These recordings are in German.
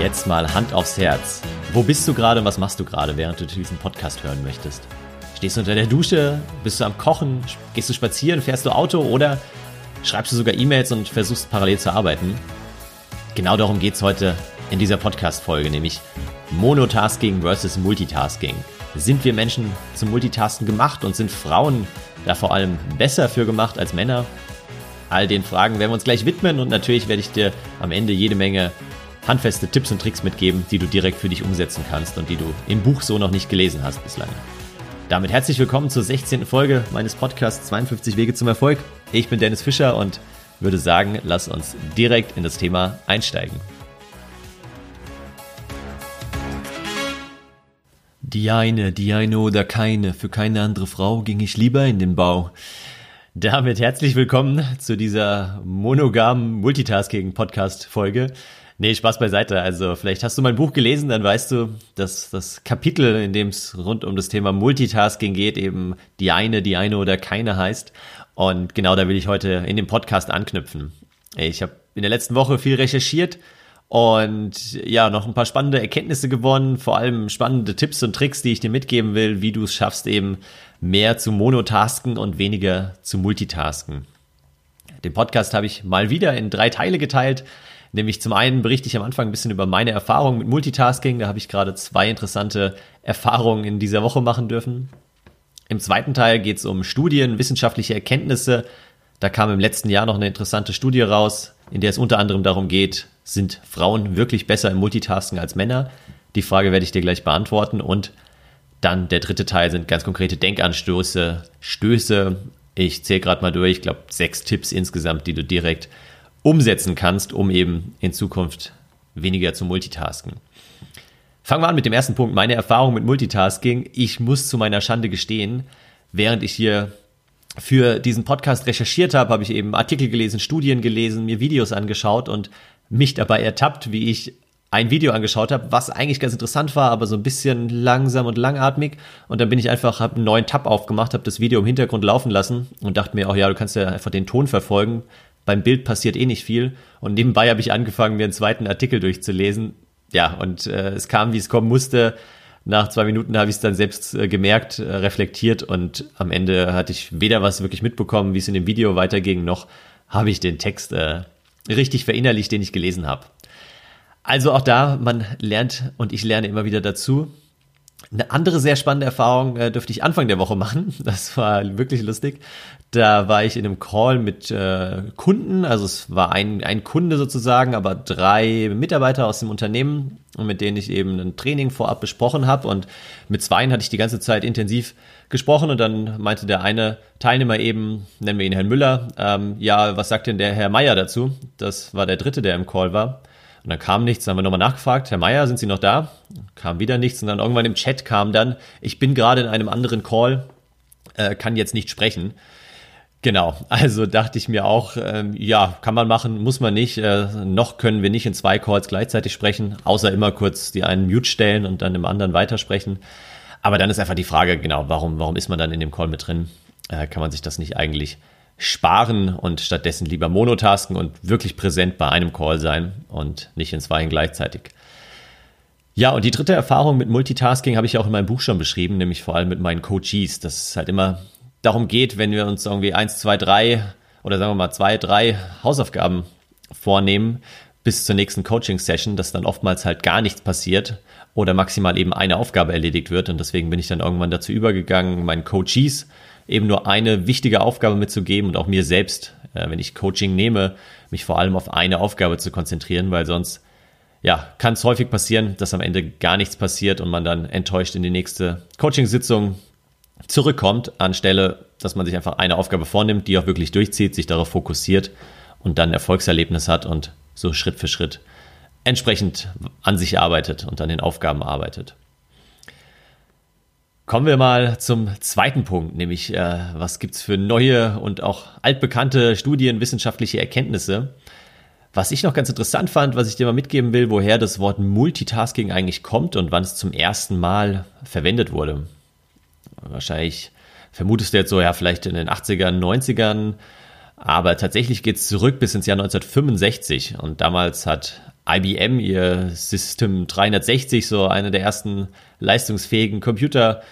jetzt mal Hand aufs Herz. Wo bist du gerade und was machst du gerade, während du diesen Podcast hören möchtest? Stehst du unter der Dusche? Bist du am Kochen? Gehst du spazieren? Fährst du Auto? Oder schreibst du sogar E-Mails und versuchst parallel zu arbeiten? Genau darum geht es heute in dieser Podcast-Folge, nämlich Monotasking versus Multitasking. Sind wir Menschen zum Multitasken gemacht und sind Frauen da vor allem besser für gemacht als Männer? All den Fragen werden wir uns gleich widmen und natürlich werde ich dir am Ende jede Menge handfeste Tipps und Tricks mitgeben, die du direkt für dich umsetzen kannst und die du im Buch so noch nicht gelesen hast bislang. Damit herzlich willkommen zur 16. Folge meines Podcasts 52 Wege zum Erfolg. Ich bin Dennis Fischer und würde sagen, lass uns direkt in das Thema einsteigen. Die eine, die eine oder keine, für keine andere Frau ging ich lieber in den Bau. Damit herzlich willkommen zu dieser monogamen Multitasking-Podcast-Folge. Nee, Spaß beiseite. Also vielleicht hast du mein Buch gelesen, dann weißt du, dass das Kapitel, in dem es rund um das Thema Multitasking geht, eben die eine, die eine oder keine heißt. Und genau da will ich heute in dem Podcast anknüpfen. Ich habe in der letzten Woche viel recherchiert und ja, noch ein paar spannende Erkenntnisse gewonnen, vor allem spannende Tipps und Tricks, die ich dir mitgeben will, wie du es schaffst, eben mehr zu monotasken und weniger zu multitasken. Den Podcast habe ich mal wieder in drei Teile geteilt. Nämlich zum einen berichte ich am Anfang ein bisschen über meine Erfahrungen mit Multitasking. Da habe ich gerade zwei interessante Erfahrungen in dieser Woche machen dürfen. Im zweiten Teil geht es um Studien, wissenschaftliche Erkenntnisse. Da kam im letzten Jahr noch eine interessante Studie raus, in der es unter anderem darum geht, sind Frauen wirklich besser im Multitasking als Männer? Die Frage werde ich dir gleich beantworten. Und dann der dritte Teil sind ganz konkrete Denkanstöße, Stöße. Ich zähle gerade mal durch, ich glaube sechs Tipps insgesamt, die du direkt umsetzen kannst, um eben in Zukunft weniger zu multitasken. Fangen wir an mit dem ersten Punkt, meine Erfahrung mit Multitasking. Ich muss zu meiner Schande gestehen, während ich hier für diesen Podcast recherchiert habe, habe ich eben Artikel gelesen, Studien gelesen, mir Videos angeschaut und mich dabei ertappt, wie ich ein Video angeschaut habe, was eigentlich ganz interessant war, aber so ein bisschen langsam und langatmig. Und dann bin ich einfach, habe einen neuen Tab aufgemacht, habe das Video im Hintergrund laufen lassen und dachte mir, auch ja, du kannst ja einfach den Ton verfolgen beim Bild passiert eh nicht viel. Und nebenbei habe ich angefangen, mir einen zweiten Artikel durchzulesen. Ja, und äh, es kam, wie es kommen musste. Nach zwei Minuten habe ich es dann selbst äh, gemerkt, äh, reflektiert und am Ende hatte ich weder was wirklich mitbekommen, wie es in dem Video weiterging, noch habe ich den Text äh, richtig verinnerlicht, den ich gelesen habe. Also auch da, man lernt und ich lerne immer wieder dazu. Eine andere sehr spannende Erfahrung äh, dürfte ich Anfang der Woche machen. Das war wirklich lustig. Da war ich in einem Call mit äh, Kunden, also es war ein, ein Kunde sozusagen, aber drei Mitarbeiter aus dem Unternehmen, mit denen ich eben ein Training vorab besprochen habe. Und mit zweien hatte ich die ganze Zeit intensiv gesprochen und dann meinte der eine Teilnehmer eben, nennen wir ihn Herrn Müller, ähm, ja, was sagt denn der Herr Meier dazu? Das war der dritte, der im Call war. Und dann kam nichts, dann haben wir nochmal nachgefragt, Herr Meier, sind Sie noch da? Kam wieder nichts und dann irgendwann im Chat kam dann, ich bin gerade in einem anderen Call, äh, kann jetzt nicht sprechen. Genau, also dachte ich mir auch, ähm, ja, kann man machen, muss man nicht. Äh, noch können wir nicht in zwei Calls gleichzeitig sprechen, außer immer kurz die einen Mute stellen und dann im anderen weitersprechen. Aber dann ist einfach die Frage, genau, warum, warum ist man dann in dem Call mit drin? Äh, kann man sich das nicht eigentlich sparen und stattdessen lieber monotasken und wirklich präsent bei einem Call sein und nicht in zwei gleichzeitig? Ja, und die dritte Erfahrung mit Multitasking habe ich auch in meinem Buch schon beschrieben, nämlich vor allem mit meinen Coaches. Das ist halt immer darum geht, wenn wir uns irgendwie eins, zwei, drei oder sagen wir mal zwei, drei Hausaufgaben vornehmen bis zur nächsten Coaching-Session, dass dann oftmals halt gar nichts passiert oder maximal eben eine Aufgabe erledigt wird. Und deswegen bin ich dann irgendwann dazu übergegangen, meinen Coaches eben nur eine wichtige Aufgabe mitzugeben und auch mir selbst, äh, wenn ich Coaching nehme, mich vor allem auf eine Aufgabe zu konzentrieren, weil sonst ja, kann es häufig passieren, dass am Ende gar nichts passiert und man dann enttäuscht in die nächste Coaching-Sitzung zurückkommt, anstelle, dass man sich einfach eine Aufgabe vornimmt, die auch wirklich durchzieht, sich darauf fokussiert und dann ein Erfolgserlebnis hat und so Schritt für Schritt entsprechend an sich arbeitet und an den Aufgaben arbeitet. Kommen wir mal zum zweiten Punkt, nämlich äh, was gibt's für neue und auch altbekannte Studien, wissenschaftliche Erkenntnisse. Was ich noch ganz interessant fand, was ich dir mal mitgeben will, woher das Wort Multitasking eigentlich kommt und wann es zum ersten Mal verwendet wurde wahrscheinlich vermutest du jetzt so, ja, vielleicht in den 80ern, 90ern. Aber tatsächlich geht es zurück bis ins Jahr 1965. Und damals hat IBM ihr System 360, so eine der ersten leistungsfähigen Computer,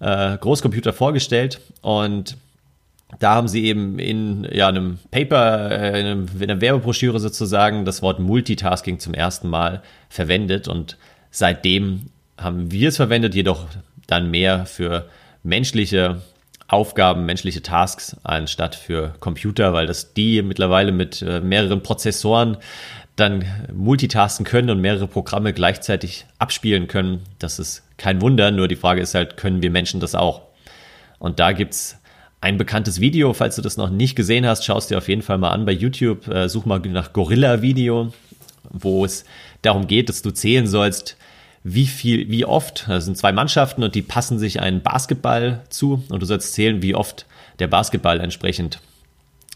äh, Großcomputer vorgestellt. Und da haben sie eben in ja, einem Paper, äh, in, einem, in einer Werbebroschüre sozusagen das Wort Multitasking zum ersten Mal verwendet. Und seitdem haben wir es verwendet, jedoch dann mehr für menschliche Aufgaben, menschliche Tasks anstatt für Computer, weil das die mittlerweile mit äh, mehreren Prozessoren dann multitasken können und mehrere Programme gleichzeitig abspielen können. Das ist kein Wunder, nur die Frage ist halt, können wir Menschen das auch? Und da gibt's ein bekanntes Video, falls du das noch nicht gesehen hast, schaust dir auf jeden Fall mal an bei YouTube, äh, such mal nach Gorilla-Video, wo es darum geht, dass du zählen sollst, wie viel, wie oft, das sind zwei Mannschaften und die passen sich einen Basketball zu und du sollst zählen, wie oft der Basketball entsprechend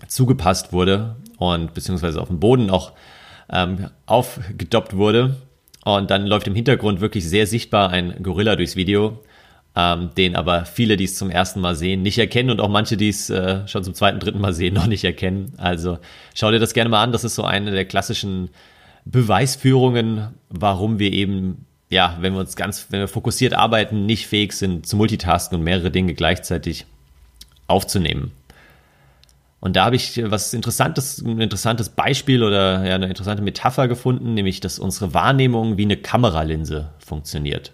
zugepasst wurde und beziehungsweise auf dem Boden auch ähm, aufgedoppt wurde. Und dann läuft im Hintergrund wirklich sehr sichtbar ein Gorilla durchs Video, ähm, den aber viele, die es zum ersten Mal sehen, nicht erkennen und auch manche, die es äh, schon zum zweiten, dritten Mal sehen, noch nicht erkennen. Also schau dir das gerne mal an. Das ist so eine der klassischen Beweisführungen, warum wir eben ja, wenn wir uns ganz, wenn wir fokussiert arbeiten, nicht fähig sind zu multitasken und mehrere Dinge gleichzeitig aufzunehmen. Und da habe ich was interessantes, ein interessantes Beispiel oder ja, eine interessante Metapher gefunden, nämlich, dass unsere Wahrnehmung wie eine Kameralinse funktioniert.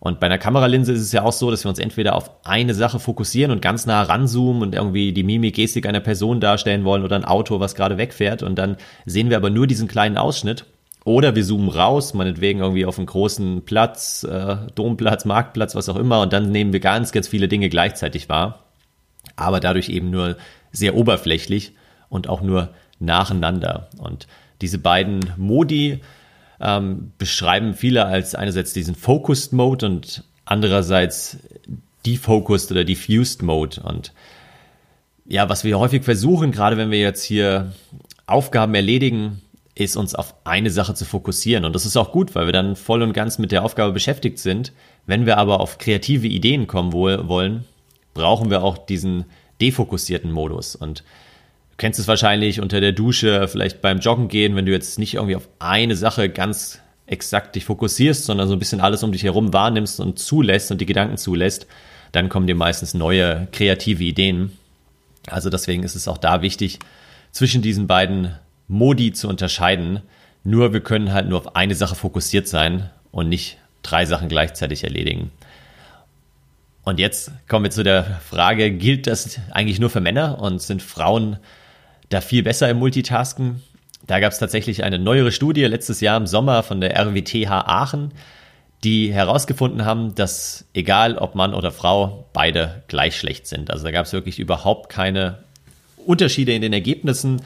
Und bei einer Kameralinse ist es ja auch so, dass wir uns entweder auf eine Sache fokussieren und ganz nah ranzoomen und irgendwie die Mimik, Gestik einer Person darstellen wollen oder ein Auto, was gerade wegfährt. Und dann sehen wir aber nur diesen kleinen Ausschnitt oder wir zoomen raus, meinetwegen irgendwie auf einen großen Platz, äh, Domplatz, Marktplatz, was auch immer, und dann nehmen wir ganz, ganz viele Dinge gleichzeitig wahr. Aber dadurch eben nur sehr oberflächlich und auch nur nacheinander. Und diese beiden Modi ähm, beschreiben viele als einerseits diesen Focused Mode und andererseits Defocused oder Diffused Mode. Und ja, was wir häufig versuchen, gerade wenn wir jetzt hier Aufgaben erledigen, ist uns auf eine Sache zu fokussieren. Und das ist auch gut, weil wir dann voll und ganz mit der Aufgabe beschäftigt sind. Wenn wir aber auf kreative Ideen kommen wollen, brauchen wir auch diesen defokussierten Modus. Und du kennst es wahrscheinlich unter der Dusche, vielleicht beim Joggen gehen, wenn du jetzt nicht irgendwie auf eine Sache ganz exakt dich fokussierst, sondern so ein bisschen alles um dich herum wahrnimmst und zulässt und die Gedanken zulässt, dann kommen dir meistens neue kreative Ideen. Also deswegen ist es auch da wichtig, zwischen diesen beiden Modi zu unterscheiden. Nur wir können halt nur auf eine Sache fokussiert sein und nicht drei Sachen gleichzeitig erledigen. Und jetzt kommen wir zu der Frage, gilt das eigentlich nur für Männer und sind Frauen da viel besser im Multitasken? Da gab es tatsächlich eine neuere Studie letztes Jahr im Sommer von der RWTH Aachen, die herausgefunden haben, dass egal ob Mann oder Frau, beide gleich schlecht sind. Also da gab es wirklich überhaupt keine Unterschiede in den Ergebnissen.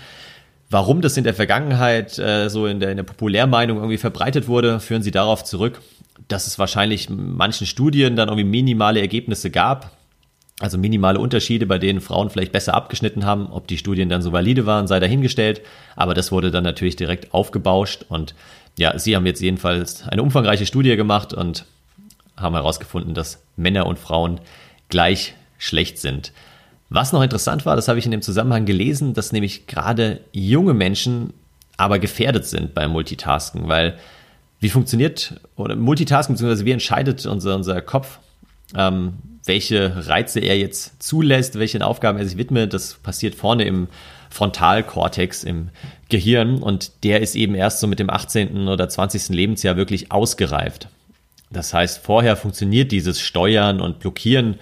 Warum das in der Vergangenheit äh, so in der, in der Populärmeinung irgendwie verbreitet wurde, führen sie darauf zurück, dass es wahrscheinlich manchen Studien dann irgendwie minimale Ergebnisse gab, also minimale Unterschiede, bei denen Frauen vielleicht besser abgeschnitten haben. Ob die Studien dann so valide waren, sei dahingestellt. Aber das wurde dann natürlich direkt aufgebauscht. Und ja, sie haben jetzt jedenfalls eine umfangreiche Studie gemacht und haben herausgefunden, dass Männer und Frauen gleich schlecht sind. Was noch interessant war, das habe ich in dem Zusammenhang gelesen, dass nämlich gerade junge Menschen aber gefährdet sind beim Multitasken, weil wie funktioniert oder Multitasken, beziehungsweise wie entscheidet unser, unser Kopf, ähm, welche Reize er jetzt zulässt, welchen Aufgaben er sich widmet, das passiert vorne im Frontalkortex im Gehirn und der ist eben erst so mit dem 18. oder 20. Lebensjahr wirklich ausgereift. Das heißt, vorher funktioniert dieses Steuern und Blockieren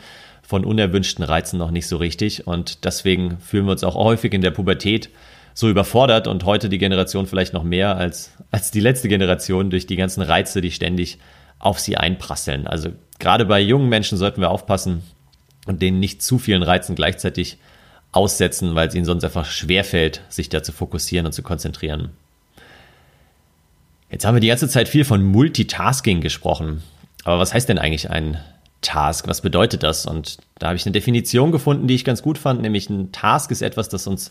von unerwünschten Reizen noch nicht so richtig. Und deswegen fühlen wir uns auch häufig in der Pubertät so überfordert und heute die Generation vielleicht noch mehr als, als die letzte Generation durch die ganzen Reize, die ständig auf sie einprasseln. Also gerade bei jungen Menschen sollten wir aufpassen und denen nicht zu vielen Reizen gleichzeitig aussetzen, weil es ihnen sonst einfach schwerfällt, sich da zu fokussieren und zu konzentrieren. Jetzt haben wir die ganze Zeit viel von Multitasking gesprochen. Aber was heißt denn eigentlich ein Task, was bedeutet das? Und da habe ich eine Definition gefunden, die ich ganz gut fand, nämlich ein Task ist etwas, das uns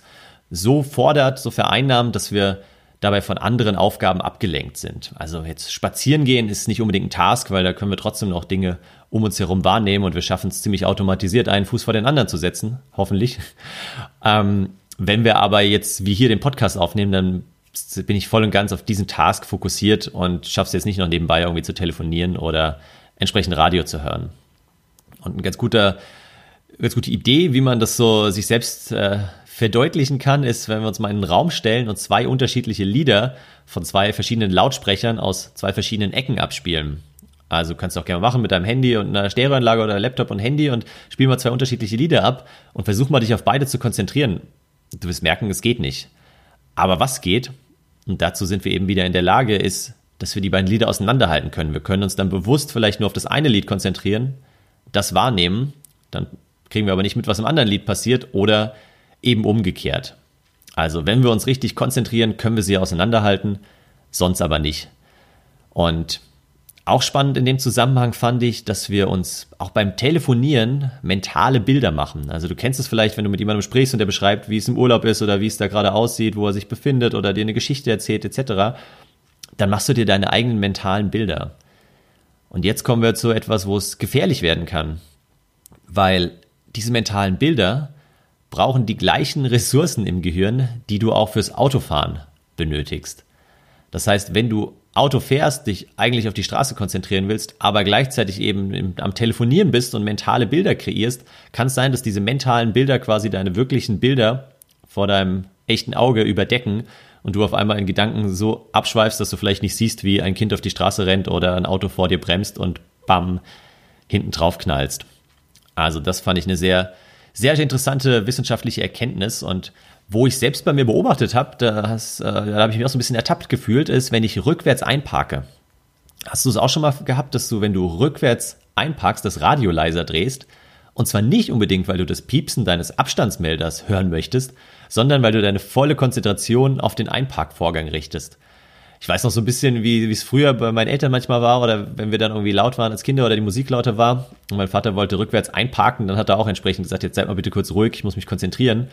so fordert, so vereinnahmt, dass wir dabei von anderen Aufgaben abgelenkt sind. Also jetzt spazieren gehen ist nicht unbedingt ein Task, weil da können wir trotzdem noch Dinge um uns herum wahrnehmen und wir schaffen es ziemlich automatisiert, einen Fuß vor den anderen zu setzen, hoffentlich. Ähm, wenn wir aber jetzt wie hier den Podcast aufnehmen, dann bin ich voll und ganz auf diesen Task fokussiert und schaffe es jetzt nicht noch nebenbei irgendwie zu telefonieren oder entsprechend Radio zu hören. Und ein ganz guter, ganz gute Idee, wie man das so sich selbst äh, verdeutlichen kann, ist, wenn wir uns mal in einen Raum stellen und zwei unterschiedliche Lieder von zwei verschiedenen Lautsprechern aus zwei verschiedenen Ecken abspielen. Also kannst du auch gerne machen mit deinem Handy und einer Stereoanlage oder Laptop und Handy und spiel mal zwei unterschiedliche Lieder ab und versuch mal dich auf beide zu konzentrieren. Du wirst merken, es geht nicht. Aber was geht, und dazu sind wir eben wieder in der Lage, ist, dass wir die beiden Lieder auseinanderhalten können. Wir können uns dann bewusst vielleicht nur auf das eine Lied konzentrieren, das wahrnehmen, dann kriegen wir aber nicht mit, was im anderen Lied passiert oder eben umgekehrt. Also wenn wir uns richtig konzentrieren, können wir sie auseinanderhalten, sonst aber nicht. Und auch spannend in dem Zusammenhang fand ich, dass wir uns auch beim Telefonieren mentale Bilder machen. Also du kennst es vielleicht, wenn du mit jemandem sprichst und der beschreibt, wie es im Urlaub ist oder wie es da gerade aussieht, wo er sich befindet oder dir eine Geschichte erzählt etc. Dann machst du dir deine eigenen mentalen Bilder. Und jetzt kommen wir zu etwas, wo es gefährlich werden kann. Weil diese mentalen Bilder brauchen die gleichen Ressourcen im Gehirn, die du auch fürs Autofahren benötigst. Das heißt, wenn du Auto fährst, dich eigentlich auf die Straße konzentrieren willst, aber gleichzeitig eben am Telefonieren bist und mentale Bilder kreierst, kann es sein, dass diese mentalen Bilder quasi deine wirklichen Bilder vor deinem echten Auge überdecken und du auf einmal in Gedanken so abschweifst, dass du vielleicht nicht siehst, wie ein Kind auf die Straße rennt oder ein Auto vor dir bremst und bam, hinten drauf knallst. Also das fand ich eine sehr, sehr interessante wissenschaftliche Erkenntnis und wo ich selbst bei mir beobachtet habe, da, äh, da habe ich mich auch so ein bisschen ertappt gefühlt, ist, wenn ich rückwärts einparke. Hast du es auch schon mal gehabt, dass du, wenn du rückwärts einparkst, das Radio leiser drehst? Und zwar nicht unbedingt, weil du das Piepsen deines Abstandsmelders hören möchtest, sondern weil du deine volle Konzentration auf den Einparkvorgang richtest. Ich weiß noch so ein bisschen, wie es früher bei meinen Eltern manchmal war oder wenn wir dann irgendwie laut waren als Kinder oder die Musik lauter war und mein Vater wollte rückwärts einparken, dann hat er auch entsprechend gesagt, jetzt seid mal bitte kurz ruhig, ich muss mich konzentrieren.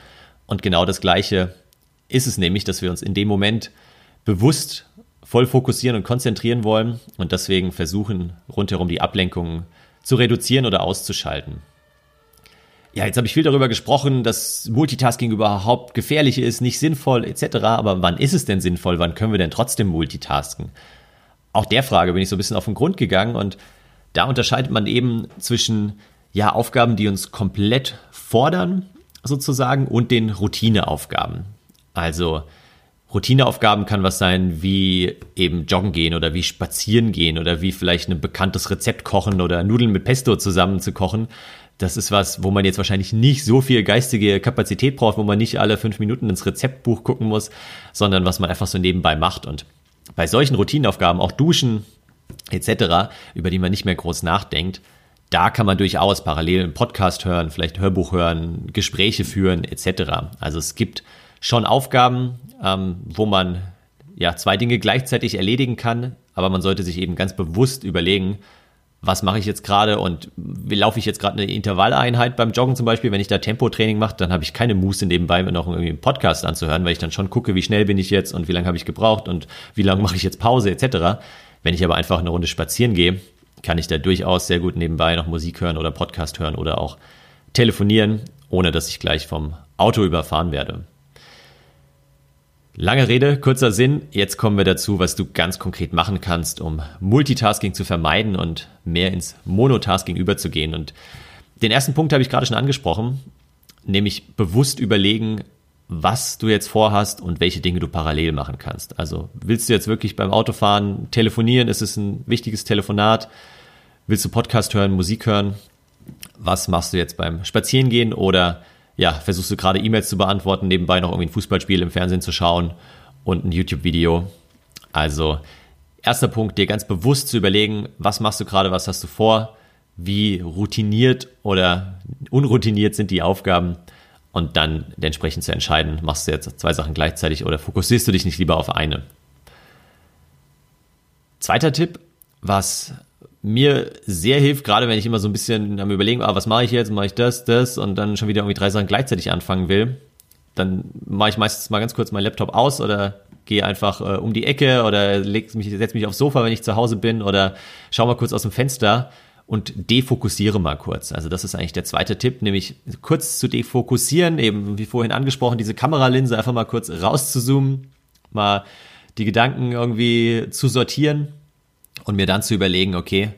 Und genau das Gleiche ist es nämlich, dass wir uns in dem Moment bewusst voll fokussieren und konzentrieren wollen und deswegen versuchen, rundherum die Ablenkungen zu reduzieren oder auszuschalten. Ja, jetzt habe ich viel darüber gesprochen, dass Multitasking überhaupt gefährlich ist, nicht sinnvoll etc. Aber wann ist es denn sinnvoll? Wann können wir denn trotzdem multitasken? Auch der Frage bin ich so ein bisschen auf den Grund gegangen und da unterscheidet man eben zwischen ja Aufgaben, die uns komplett fordern sozusagen und den Routineaufgaben. Also Routineaufgaben kann was sein wie eben joggen gehen oder wie spazieren gehen oder wie vielleicht ein bekanntes Rezept kochen oder Nudeln mit Pesto zusammen zu kochen. Das ist was, wo man jetzt wahrscheinlich nicht so viel geistige Kapazität braucht, wo man nicht alle fünf Minuten ins Rezeptbuch gucken muss, sondern was man einfach so nebenbei macht. Und bei solchen Routineaufgaben, auch Duschen etc., über die man nicht mehr groß nachdenkt, da kann man durchaus parallel einen Podcast hören, vielleicht Hörbuch hören, Gespräche führen etc. Also es gibt schon Aufgaben, ähm, wo man ja zwei Dinge gleichzeitig erledigen kann, aber man sollte sich eben ganz bewusst überlegen, was mache ich jetzt gerade und wie laufe ich jetzt gerade eine Intervalleinheit beim Joggen zum Beispiel, wenn ich da Tempotraining mache, dann habe ich keine Muße nebenbei mir noch irgendwie einen Podcast anzuhören, weil ich dann schon gucke, wie schnell bin ich jetzt und wie lange habe ich gebraucht und wie lange mache ich jetzt Pause etc. Wenn ich aber einfach eine Runde spazieren gehe, kann ich da durchaus sehr gut nebenbei noch Musik hören oder Podcast hören oder auch telefonieren, ohne dass ich gleich vom Auto überfahren werde. Lange Rede, kurzer Sinn. Jetzt kommen wir dazu, was du ganz konkret machen kannst, um Multitasking zu vermeiden und mehr ins Monotasking überzugehen. Und den ersten Punkt habe ich gerade schon angesprochen, nämlich bewusst überlegen, was du jetzt vorhast und welche Dinge du parallel machen kannst. Also willst du jetzt wirklich beim Autofahren telefonieren? Ist es ein wichtiges Telefonat? Willst du Podcast hören, Musik hören? Was machst du jetzt beim Spazierengehen oder ja, versuchst du gerade E-Mails zu beantworten, nebenbei noch irgendwie ein Fußballspiel im Fernsehen zu schauen und ein YouTube-Video? Also, erster Punkt, dir ganz bewusst zu überlegen, was machst du gerade, was hast du vor, wie routiniert oder unroutiniert sind die Aufgaben und dann entsprechend zu entscheiden, machst du jetzt zwei Sachen gleichzeitig oder fokussierst du dich nicht lieber auf eine. Zweiter Tipp, was mir sehr hilft, gerade wenn ich immer so ein bisschen am überlegen, ah, was mache ich jetzt, mache ich das, das und dann schon wieder irgendwie drei Sachen gleichzeitig anfangen will, dann mache ich meistens mal ganz kurz meinen Laptop aus oder gehe einfach äh, um die Ecke oder leg mich, setze mich aufs Sofa, wenn ich zu Hause bin oder schau mal kurz aus dem Fenster und defokussiere mal kurz. Also das ist eigentlich der zweite Tipp, nämlich kurz zu defokussieren, eben wie vorhin angesprochen, diese Kameralinse einfach mal kurz rauszuzoomen, mal die Gedanken irgendwie zu sortieren und mir dann zu überlegen, okay,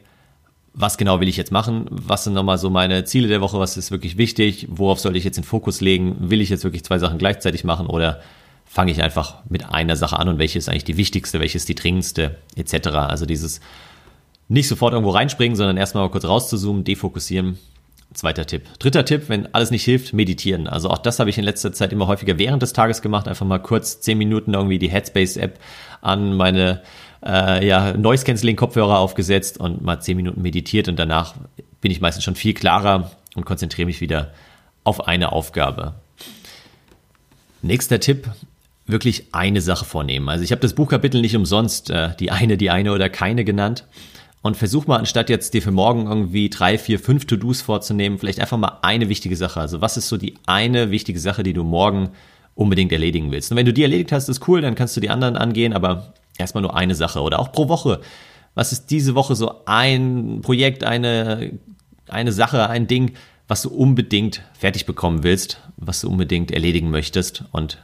was genau will ich jetzt machen? Was sind nochmal so meine Ziele der Woche? Was ist wirklich wichtig? Worauf soll ich jetzt den Fokus legen? Will ich jetzt wirklich zwei Sachen gleichzeitig machen oder fange ich einfach mit einer Sache an und welche ist eigentlich die wichtigste, welche ist die dringendste, etc. Also dieses nicht sofort irgendwo reinspringen, sondern erstmal mal kurz rauszuzoomen, defokussieren. Zweiter Tipp. Dritter Tipp, wenn alles nicht hilft, meditieren. Also auch das habe ich in letzter Zeit immer häufiger während des Tages gemacht. Einfach mal kurz zehn Minuten irgendwie die Headspace-App an meine äh, ja, Noise-Canceling-Kopfhörer aufgesetzt und mal zehn Minuten meditiert und danach bin ich meistens schon viel klarer und konzentriere mich wieder auf eine Aufgabe. Nächster Tipp, wirklich eine Sache vornehmen. Also ich habe das Buchkapitel nicht umsonst äh, die eine, die eine oder keine genannt. Und versuch mal, anstatt jetzt dir für morgen irgendwie drei, vier, fünf To-Dos vorzunehmen, vielleicht einfach mal eine wichtige Sache. Also was ist so die eine wichtige Sache, die du morgen unbedingt erledigen willst? Und wenn du die erledigt hast, ist cool, dann kannst du die anderen angehen, aber erstmal nur eine Sache oder auch pro Woche. Was ist diese Woche so ein Projekt, eine, eine Sache, ein Ding, was du unbedingt fertig bekommen willst, was du unbedingt erledigen möchtest und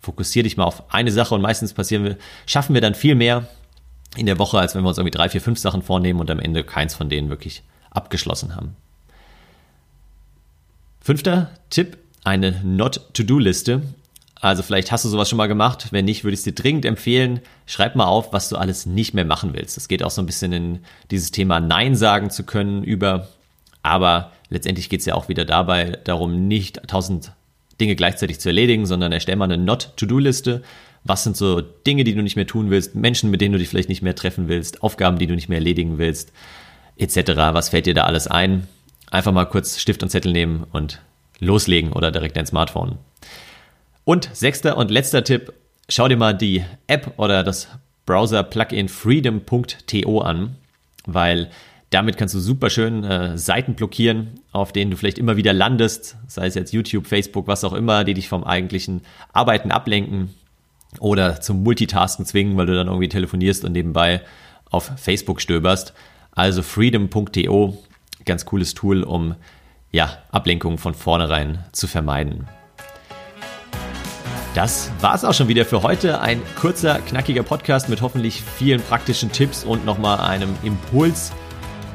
fokussiere dich mal auf eine Sache und meistens passieren wir, schaffen wir dann viel mehr in der Woche, als wenn wir uns irgendwie drei, vier, fünf Sachen vornehmen und am Ende keins von denen wirklich abgeschlossen haben. Fünfter Tipp, eine Not-to-Do-Liste. Also vielleicht hast du sowas schon mal gemacht. Wenn nicht, würde ich es dir dringend empfehlen. Schreib mal auf, was du alles nicht mehr machen willst. Das geht auch so ein bisschen in dieses Thema Nein sagen zu können über. Aber letztendlich geht es ja auch wieder dabei darum, nicht tausend Dinge gleichzeitig zu erledigen, sondern erstell mal eine Not-to-Do-Liste. Was sind so Dinge, die du nicht mehr tun willst, Menschen, mit denen du dich vielleicht nicht mehr treffen willst, Aufgaben, die du nicht mehr erledigen willst, etc. Was fällt dir da alles ein? Einfach mal kurz Stift und Zettel nehmen und loslegen oder direkt dein Smartphone. Und sechster und letzter Tipp, schau dir mal die App oder das Browser-Plugin freedom.to an, weil damit kannst du super schön äh, Seiten blockieren, auf denen du vielleicht immer wieder landest, sei es jetzt YouTube, Facebook, was auch immer, die dich vom eigentlichen Arbeiten ablenken oder zum Multitasken zwingen, weil du dann irgendwie telefonierst und nebenbei auf Facebook stöberst. Also freedom.to, ganz cooles Tool, um ja, Ablenkungen von vornherein zu vermeiden. Das war's auch schon wieder für heute. Ein kurzer, knackiger Podcast mit hoffentlich vielen praktischen Tipps und nochmal einem Impuls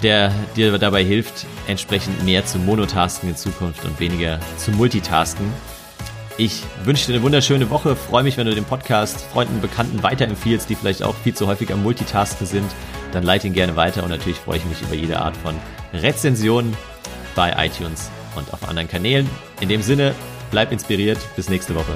der dir dabei hilft, entsprechend mehr zu Monotasken in Zukunft und weniger zu Multitasken. Ich wünsche dir eine wunderschöne Woche, freue mich, wenn du den Podcast Freunden, Bekannten weiterempfiehlst, die vielleicht auch viel zu häufig am Multitasken sind. Dann leite ihn gerne weiter und natürlich freue ich mich über jede Art von Rezensionen bei iTunes und auf anderen Kanälen. In dem Sinne, bleib inspiriert, bis nächste Woche.